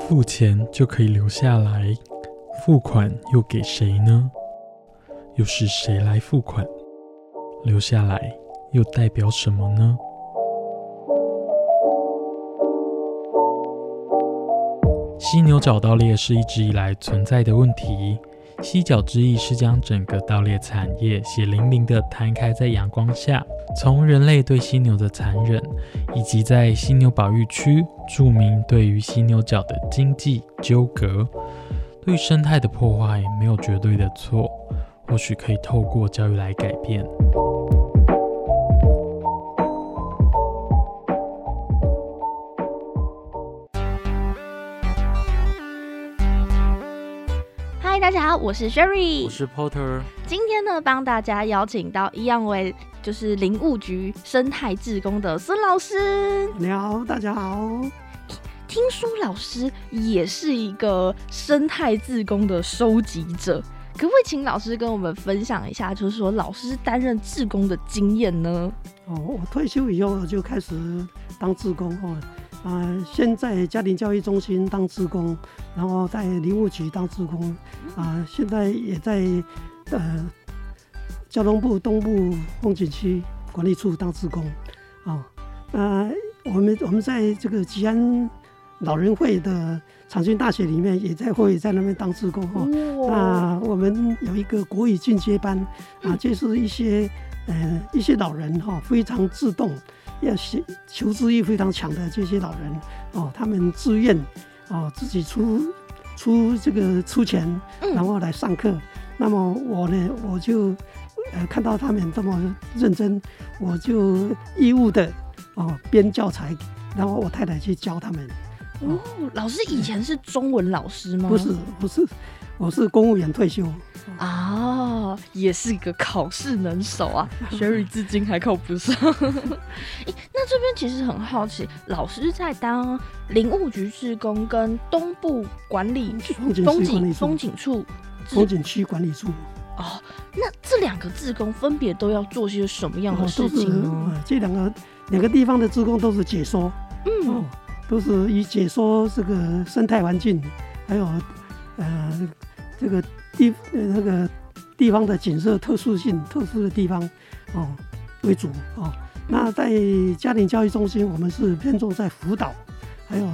付钱就可以留下来，付款又给谁呢？又是谁来付款？留下来又代表什么呢？犀牛角盗猎是一直以来存在的问题。犀角之意是将整个盗猎产业血淋淋的摊开在阳光下，从人类对犀牛的残忍，以及在犀牛保育区著名对于犀牛角的经济纠葛，对生态的破坏没有绝对的错，或许可以透过教育来改变。大家好，我是 Sherry，我是 Porter。今天呢，帮大家邀请到一样为就是林务局生态志工的孙老师。你好，大家好。听说老师也是一个生态志工的收集者，可不可以请老师跟我们分享一下，就是说老师担任志工的经验呢？哦，我退休以后就开始当志工哦。啊，先在家庭教育中心当志工，然后在林务局当志工，啊，现在也在呃交通部东部风景区管理处当职工，啊，那我们我们在这个吉安老人会的长青大学里面也在会在那边当职工哈，那我们有一个国语进阶班，啊，就是一些呃一些老人哈非常自动。要求求知欲非常强的这些老人哦，他们自愿哦自己出出这个出钱，然后来上课。那么我呢，我就呃看到他们这么认真，我就义务的哦编教材，然后我太太去教他们。哦，老师以前是中文老师吗？不是，不是，我是公务员退休。啊，也是一个考试能手啊，Sherry 至今还考不上。那这边其实很好奇，老师在当林务局职工跟东部管理风景风景处风景区管理处哦，那这两个职工分别都要做些什么样的事情呢？这两个两个地方的职工都是解说，嗯，都是以解说这个生态环境，还有呃这个。地呃那个地方的景色特殊性、特殊的地方哦为主哦。那在家庭教育中心，我们是偏重在辅导，还有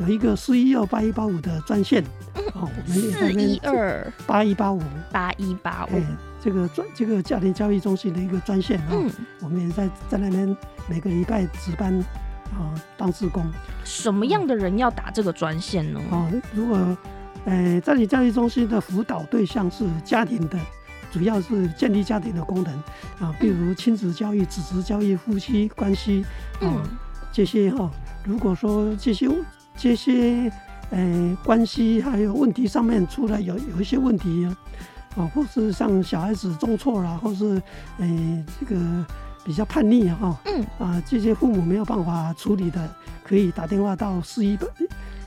有一个四一二八一八五的专线哦。我们四一二八一八五八一八五，这个专这个家庭教育中心的一个专线啊。我们也在在那边每个礼拜值班啊当志工。什么样的人要打这个专线呢？哦，如果呃，在你教育中心的辅导对象是家庭的，主要是建立家庭的功能啊，比如亲子教育、子侄教育、夫妻关系啊这些哈。如果说这些这些呃关系还有问题上面出来有有一些问题啊，或是像小孩子中错了，或是呃这个比较叛逆哈，嗯啊这些父母没有办法处理的，可以打电话到四一八。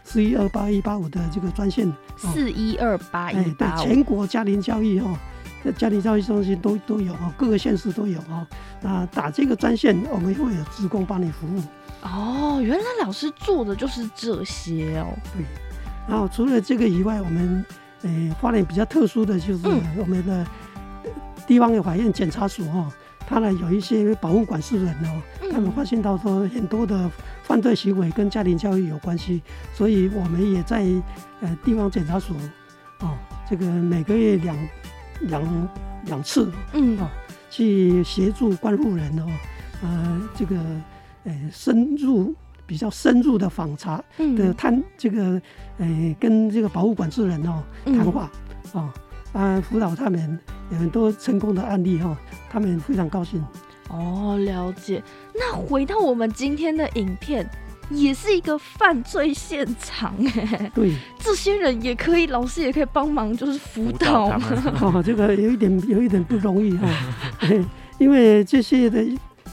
四一二八一八五的这个专线，四一二八一八五，全国家庭教育哦，家庭教育中心都都有哦，各个县市都有哦。那打这个专线，我们会有职工帮你服务。哦，原来老师做的就是这些哦。对。然后除了这个以外，我们呃，花莲比较特殊的就是我们的地方的法院检察署哦。他呢有一些保护管事人哦，他们发现到说很多的犯罪行为跟家庭教育有关系，所以我们也在呃地方检察署哦，这个每个月两两两次，嗯哦，去协助关护人哦，呃这个呃深入比较深入的访查的探这个呃跟这个保护管制人哦谈话哦，啊辅导他们。有很多成功的案例哈，他们非常高兴。哦，了解。那回到我们今天的影片，也是一个犯罪现场哎。对，这些人也可以，老师也可以帮忙，就是辅导嘛。哦，这个有一点有一点不容易哈，因为这些的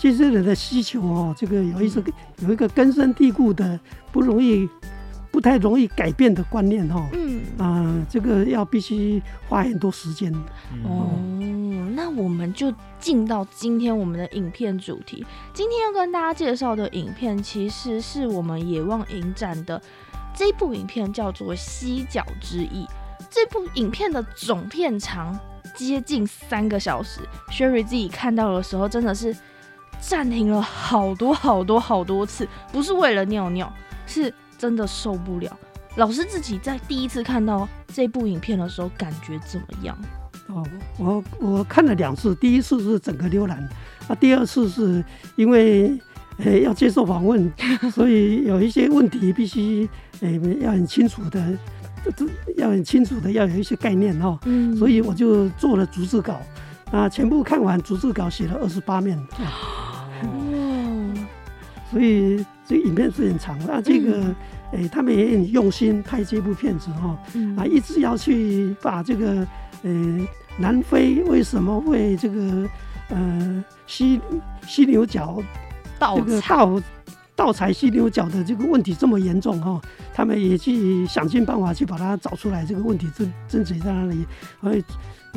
这些人的需求哦，这个有一个有一个根深蒂固的不容易。不太容易改变的观念哈，嗯啊，这个要必须花很多时间哦。那我们就进到今天我们的影片主题。今天要跟大家介绍的影片，其实是我们野望影展的这部影片，叫做《犀角之翼》。这部影片的总片长接近三个小时，Sherry 自己看到的时候，真的是暂停了好多好多好多次，不是为了尿尿，是。真的受不了。老师自己在第一次看到这部影片的时候，感觉怎么样？哦，我我看了两次，第一次是整个浏览，啊，第二次是因为呃要接受访问，所以有一些问题必须呃要很清楚的，要很清楚的要有一些概念哦。嗯。所以我就做了逐字稿，啊，全部看完逐字稿写了二十八面。哦。所以。这影片是很长，那这个，诶，他们也很用心拍这部片子哈，啊，一直要去把这个，呃，南非为什么会这个，呃，犀犀牛角盗这个盗盗采犀牛角的这个问题这么严重哈，他们也去想尽办法去把它找出来，这个问题真真实在哪里？所以，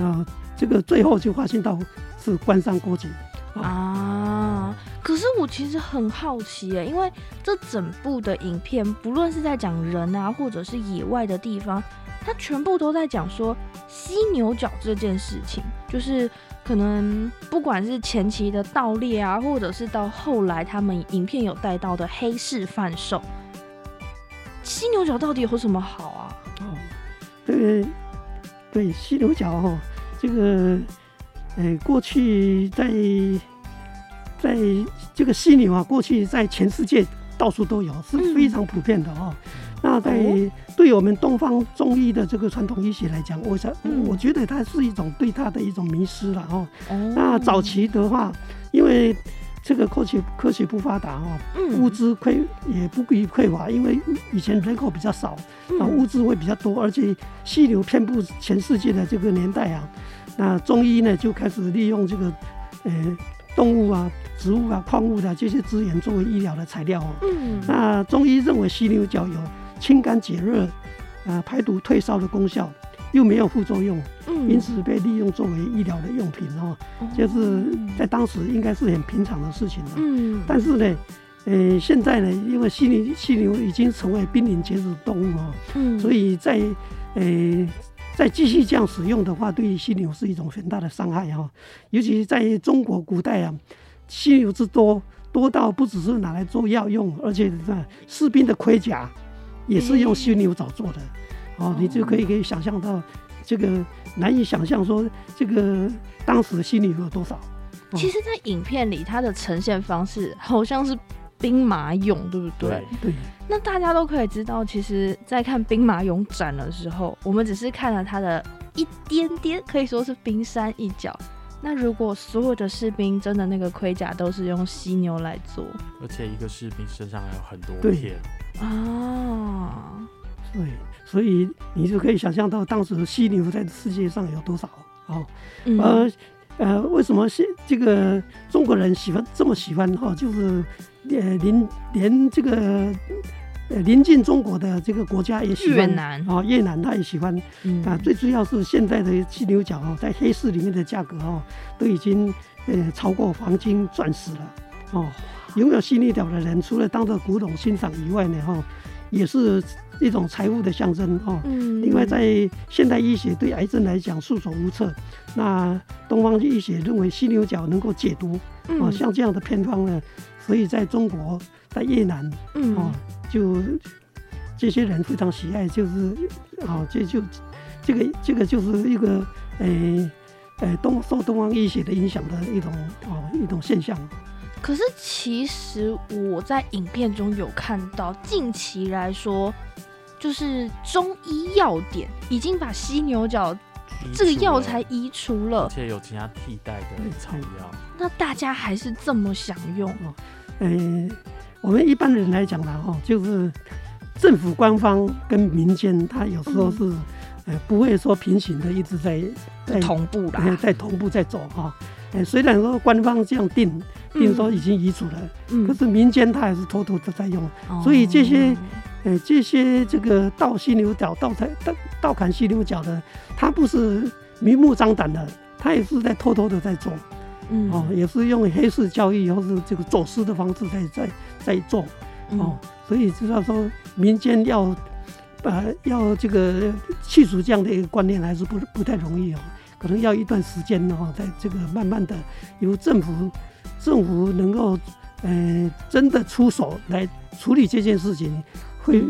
啊，这个最后就发现到是官商勾结。啊！可是我其实很好奇耶，因为这整部的影片，不论是在讲人啊，或者是野外的地方，它全部都在讲说犀牛角这件事情。就是可能不管是前期的盗猎啊，或者是到后来他们影片有带到的黑市贩售，犀牛角到底有什么好啊？哦，对对，犀牛角哦，这个。哎，过去在在这个犀牛啊，过去在全世界到处都有，是非常普遍的哦。那在对我们东方中医的这个传统医学来讲，我想我觉得它是一种对它的一种迷失了哦。那早期的话，因为这个科学科学不发达哦，物资匮也不于匮乏，因为以前人口比较少，啊，物资会比较多，而且犀牛遍布全世界的这个年代啊。那中医呢，就开始利用这个，呃，动物啊、植物啊、矿物的这些资源作为医疗的材料哦。嗯。那中医认为犀牛角有清肝解热、啊排毒退烧的功效，又没有副作用，嗯因此被利用作为医疗的用品哦。就是在当时应该是很平常的事情了。嗯。但是呢，呃，现在呢，因为犀牛犀牛已经成为濒临绝种动物哦。嗯。所以在，呃。再继续这样使用的话，对于犀牛是一种很大的伤害哈。尤其在中国古代啊，犀牛之多，多到不只是拿来做药用，而且士兵的盔甲也是用犀牛角做的。哦，你就可以可以想象到这个难以想象说这个当时的犀牛有多少。其实，在影片里，它的呈现方式好像是。兵马俑对不对？对。那大家都可以知道，其实，在看兵马俑展的时候，我们只是看了它的一点点，可以说是冰山一角。那如果所有的士兵真的那个盔甲都是用犀牛来做，而且一个士兵身上还有很多片啊，对，所以你就可以想象到当时犀牛在世界上有多少哦，呃。呃，为什么是这个中国人喜欢这么喜欢哈？就是呃，邻连这个呃临近中国的这个国家也喜欢越南哦，越南他也喜欢啊。最主要是现在的犀牛角哦，在黑市里面的价格哦，都已经呃超过黄金、钻石了哦。拥有犀牛角的人，除了当做古董欣赏以外呢，哈，也是。一种财富的象征哦。嗯。另外，在现代医学对癌症来讲束手无策，那东方医学认为犀牛角能够解毒哦，像这样的偏方呢，所以在中国，在越南，嗯，哦，就这些人非常喜爱，就是哦，这就这个这个就是一个诶诶东受东方医学的影响的一种哦一种现象。可是其实我在影片中有看到，近期来说。就是中医药典已经把犀牛角这个药材移除了而了，且有其他替代的草药。那大家还是这么想用，呃，我们一般人来讲呢，哈，就是政府官方跟民间，他有时候是、呃不会说平行的，一直在在同步呃啦，在同步在走哈。呃，虽然说官方这样定定说已经移除了，嗯可是民间他还是偷偷的在用。所以这些这些这个倒犀牛角、倒台、倒倒砍犀牛角的，他不是明目张胆的，他也是在偷偷的在做嗯。哦，也是用黑市交易或是这个走私的方式在在在做嗯。哦，所以知道说民间要呃要这个去除这样的一个观念，还是不不太容易哦，可能要一段时间哦，在这个慢慢的由政府政府能够呃真的出手来处理这件事情，会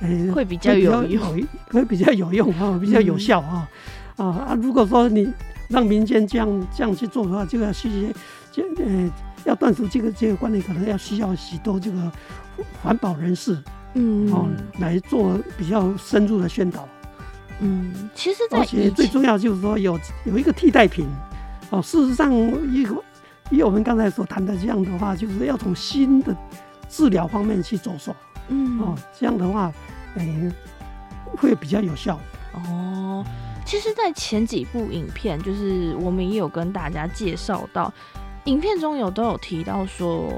呃会比较有用，有会比较有用啊，比较有效啊啊啊！如果说你让民间这样这样去做的话，就要需这呃要断除这个这个观念，可能要需要许多这个环保人士嗯哦来做比较深入的宣导。嗯，其实，在而且最重要就是说有有一个替代品哦。事实上，一个以我们刚才所谈的这样的话，就是要从新的治疗方面去着手嗯哦。这样的话，诶、会比较有效。哦，其实，在前几部影片，就是我们也有跟大家介绍到，影片中有都有提到说，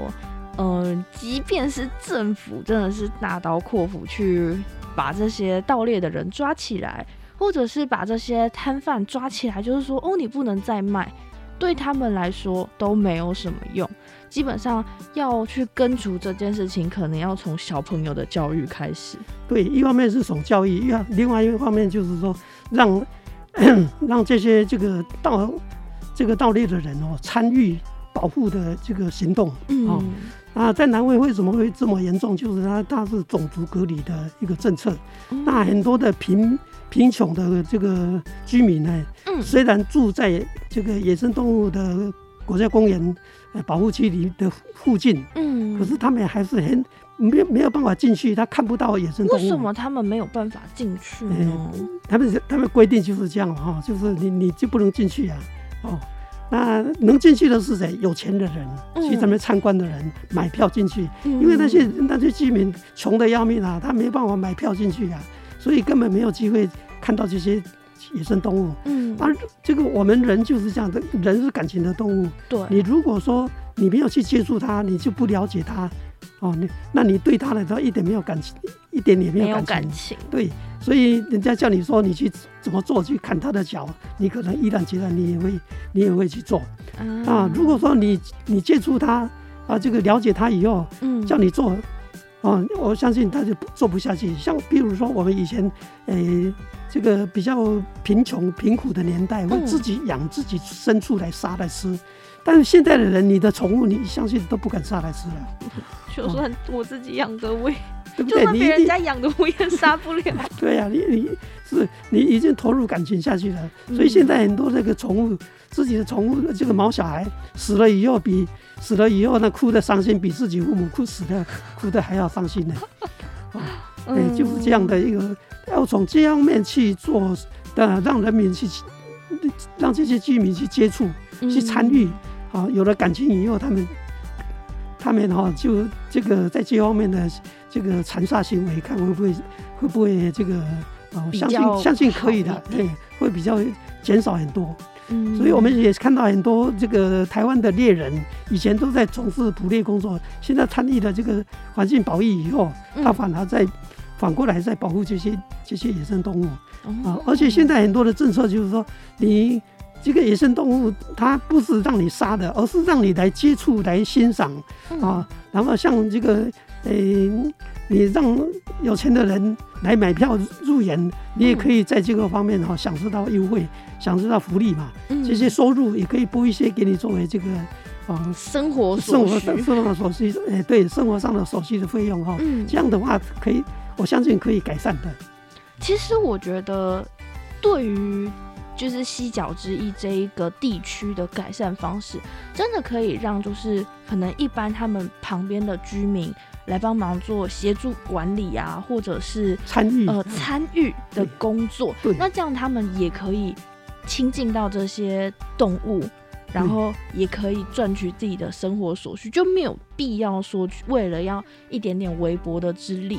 呃，即便是政府真的是大刀阔斧去把这些盗猎的人抓起来，或者是把这些摊贩抓起来，就是说，哦，你不能再卖，对他们来说都没有什么用。基本上要去根除这件事情，可能要从小朋友的教育开始。对，一方面是从教育，另另外一个方面就是说让 让这些这个盗这个盗猎的人哦参与保护的这个行动。嗯，哦啊，在南非为什么会这么严重？就是它它是种族隔离的一个政策。嗯那很多的贫贫穷的这个居民呢，嗯虽然住在这个野生动物的国家公园呃保护区里的附近，嗯，可是他们还是很没有没有办法进去，他看不到野生动物。为什么他们没有办法进去呢？他们他们规定就是这样嘛哈，就是你你就不能进去啊，哦，那能进去的是谁？有钱的人，嗯去咱们参观的人买票进去，因因为那些那些居民穷的要命啊，他没办法买票进去啊，所以根本没有机会看到这些野生动物。嗯，而这个我们人就是这样的，人是感情的动物。对，你如果说你没有去接触它，你就不了解它，哦，你那你对它来说一点没有感情，一点也没没有有感情。感情，对，所以人家叫你说你去怎么做，去砍它的脚，你可能依然觉得，你也会你也会去做啊。如果说你你接触它啊，这个了解它以后，嗯叫你做，哦，我相信他就不做不下去。像比如说我们以前，诶、这个比较贫穷贫苦的年代，会嗯自己养自己牲畜来杀来吃。但是现在的人，你的宠物，你相信都不敢杀来吃了，就算我自己养的，我也对不对？你你家养的，我也 杀不了。对呀、你你是你已经投入感情下去了，嗯所以现在很多这个宠物，自己的宠物这个毛小孩死了以后比，死了以后那哭的伤心，比自己父母哭死的哭的还要伤心呢。哎、嗯就是这样的一个，要从这方面去做的，让人民去，让这些居民去接触、去参与，啊，有了感情以后，他们他们哈、就这个在这方面的这个残杀行为，看会不会会不会这个哦，相信相信可以的好，一点哎，会比较减少很多。嗯所以我们也看到很多这个台湾的猎人，以前都在从事捕猎工作，现在参与了这个环境保育以后，他嗯反而在反过来在保护这些这些野生动物啊哦。而且现在很多的政策就是说，你这个野生动物它不是让你杀的，而是让你来接触、来欣赏嗯啊。然后像这个，呃，你让有钱的人来买票入园，你也可以在这个方面哈、享受到优惠，享受到福利嘛。嗯这些收入也可以拨一些给你作为这个啊生活所生活生活所需，哎，对，生活上的所需的费用哈。嗯，这样的话可以，我相信可以改善的。其实我觉得，对于就是西角之役这一个地区的改善方式，真的可以让就是可能一般他们旁边的居民来帮忙做协助管理啊，或者是参与呃参与的工作，那这样他们也可以亲近到这些动物。然后也可以赚取自己的生活所需，就没有必要说为了要一点点微薄的之力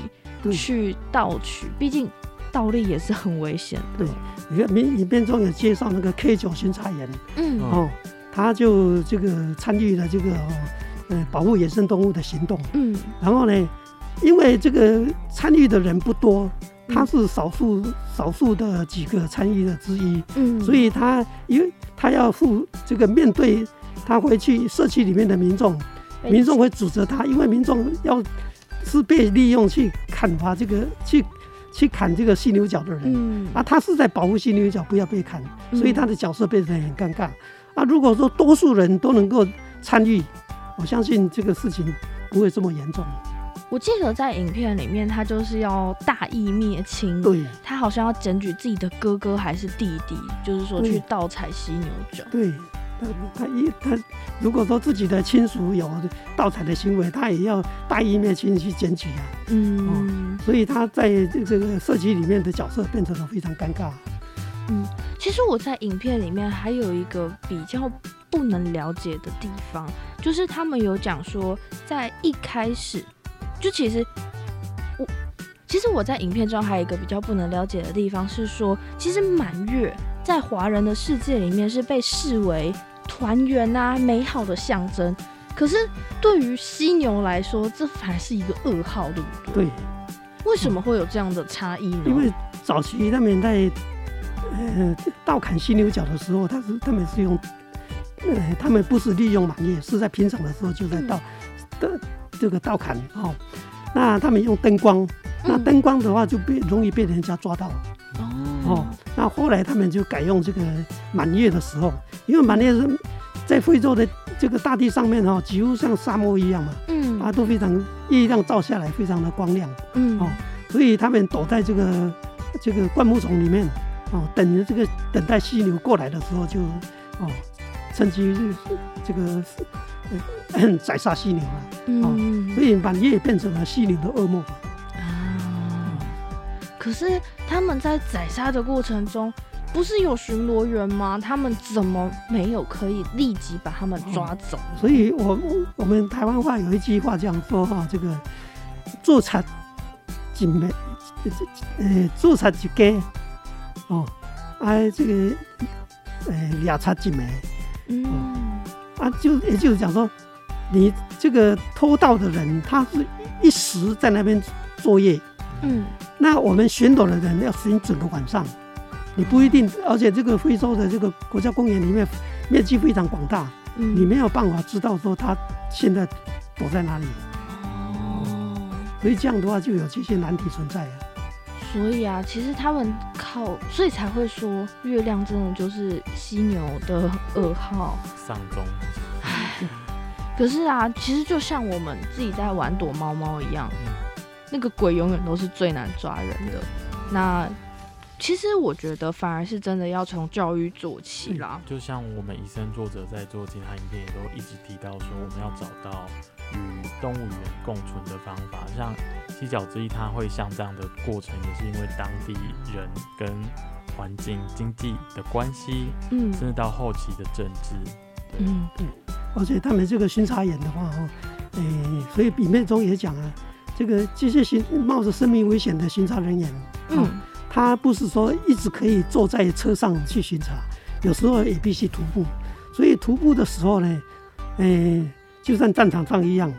去盗取，毕竟盗猎也是很危险的。对，你看影影片中有介绍那个 K 九巡查员。嗯。哦，他就这个参与了这个哦呃保护野生动物的行动，嗯。然后呢，因为这个参与的人不多，他是少数少数的几个参与的之一，嗯，所以他因为他要负这个面对他回去社区里面的民众，民众会指责他，因为民众要是被利用去砍伐这个去去砍这个犀牛角的人。嗯啊，他是在保护犀牛角不要被砍，嗯所以他的角色变得很尴尬。啊，如果说多数人都能够参与，我相信这个事情不会这么严重。我记得在影片里面，他就是要大义灭亲，对他好像要检举自己的哥哥还是弟弟，就是说去盗采犀牛角。对，他 他一他如果说自己的亲属有盗采的行为，他也要大义灭亲去检举啊。嗯，所以他在这这个社区里面的角色变成了非常尴尬。嗯其实我在影片里面还有一个比较不能了解的地方，就是他们有讲说，在一开始，就其实我其实我在影片中还有一个比较不能了解的地方是说，其实满月在华人的世界里面是被视为团圆啊美好的象征，可是对于犀牛来说，这反而是一个噩耗，对不对？对，为什么会有这样的差异呢？因为早期他们在呃倒砍犀牛角的时候，他是他们是用呃他们不是利用满月，是在平常的时候就在倒的、这个倒砍哦。那他们用灯光，那嗯灯光的话就被容易被人家抓到哦哦。那后来他们就改用这个满月的时候，因为满月是在非洲的这个大地上面哦，几乎像沙漠一样嘛，嗯啊都非常月亮照下来非常的光亮。嗯哦所以他们躲在这个这个灌木丛里面，哦，等着这个等待犀牛过来的时候就，哦，趁机这个呃 宰杀犀牛了。嗯所以满月变成了犀牛的噩梦。啊，可是他们在宰杀的过程中，不是有巡逻员吗？他们怎么没有可以立即把他们抓走？所以我我我们台湾话有一句话这样说哈，这个做贼一枚，呃，做贼一家，哦，啊，这个呃俩贼一枚。嗯啊，就也就是讲说，你这个偷盗的人，他是一时在那边作业，嗯那我们巡逻的人要巡整个晚上，你不一定，而且这个非洲的这个国家公园里面面积非常广大，嗯。你没有办法知道说他现在躲在哪里，哦，所以这样的话就有这些难题存在啊。所以啊，其实他们靠，所以才会说月亮真的就是犀牛的噩耗。丧钟，可是啊，其实就像我们自己在玩躲猫猫一样，那个鬼永远都是最难抓人的。那其实我觉得反而是真的要从教育做起啦。就像我们以身作者在做其他影片也都一直提到说，我们要找到与动物园共存的方法。像七角之一，它会像这样的过程，也是因为当地人跟环境、经济的关系，嗯甚至到后期的政治。嗯而且他们这个巡查员的话，哦，诶、所以里面中也讲啊，这个这些巡冒着生命危险的巡查人员，嗯他不是说一直可以坐在车上去巡查，有时候也必须徒步。所以徒步的时候呢，诶、就像战场上一样，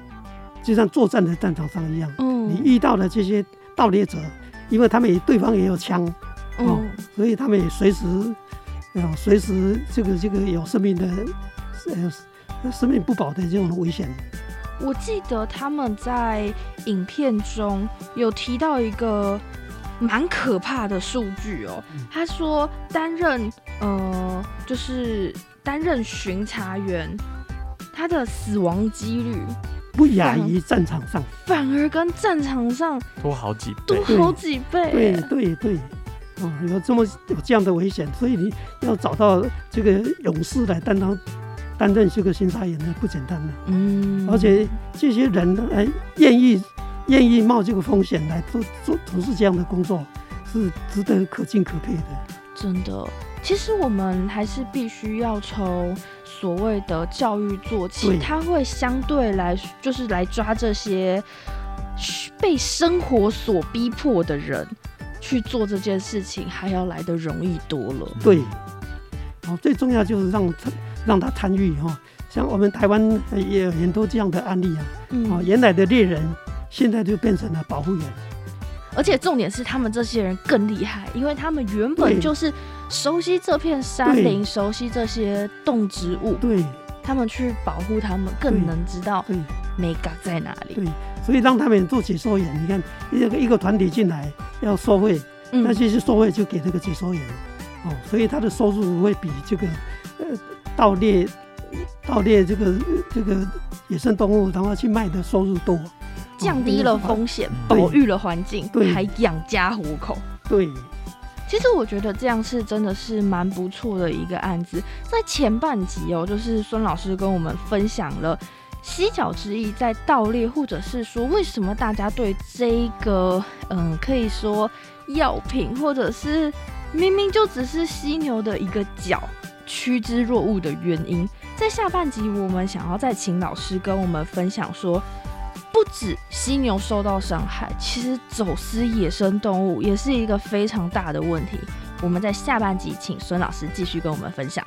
就像作战的战场上一样，嗯你嗯遇到的这些盗猎者，因为他们也对方也有枪，嗯所以他们也随时，呃，随时这个这个有生命的，呃，生命不保的这种危险。我记得他们在影片中有提到一个蛮可怕的数据哦。他说担任呃，就是担任巡查员，他的死亡几率不亚于战场上。反而跟战场上多好几倍多，好几倍。对对对，哦，哦，有这么有这样的危险，所以你要找到这个勇士来担当担任这个巡查员呢，不简单的。嗯，而且这些人呢，哎，愿意愿意冒这个风险来做做从事这样的工作，是值得可敬可佩的。真的，其实我们还是必须要从所谓的教育做起，对它会相对来就是来抓这些被生活所逼迫的人去做这件事情，还要来的容易多了。对，哦，最重要就是让他让他参与哈、像我们台湾呃也有很多这样的案例啊，哦，嗯，原来的猎人现在就变成了保护员，而且重点是他们这些人更厉害，因为他们原本就是熟悉这片山林，熟悉这些动植物，对。他们去保护他们，更能知道对。美感在哪里。对，所以让他们做解说员，你看一个一个团体进来要收费，那些收费就给这个解说员，哦，所以他的收入会比这个呃盗猎盗猎这个这个野生动物，然后去卖的收入多，降低了风险，保育了环境，对还养家糊口。对其实我觉得这样是真的是蛮不错的一个案子。在前半集哦，就是孙老师跟我们分享了犀角之意在盗猎，或者是说为什么大家对这一个嗯，可以说药品，或者是明明就只是犀牛的一个角趋之若鹜的原因。在下半集，我们想要再请老师跟我们分享说。不止犀牛受到伤害，其实走私野生动物也是一个非常大的问题。我们在下半集请孙老师继续跟我们分享。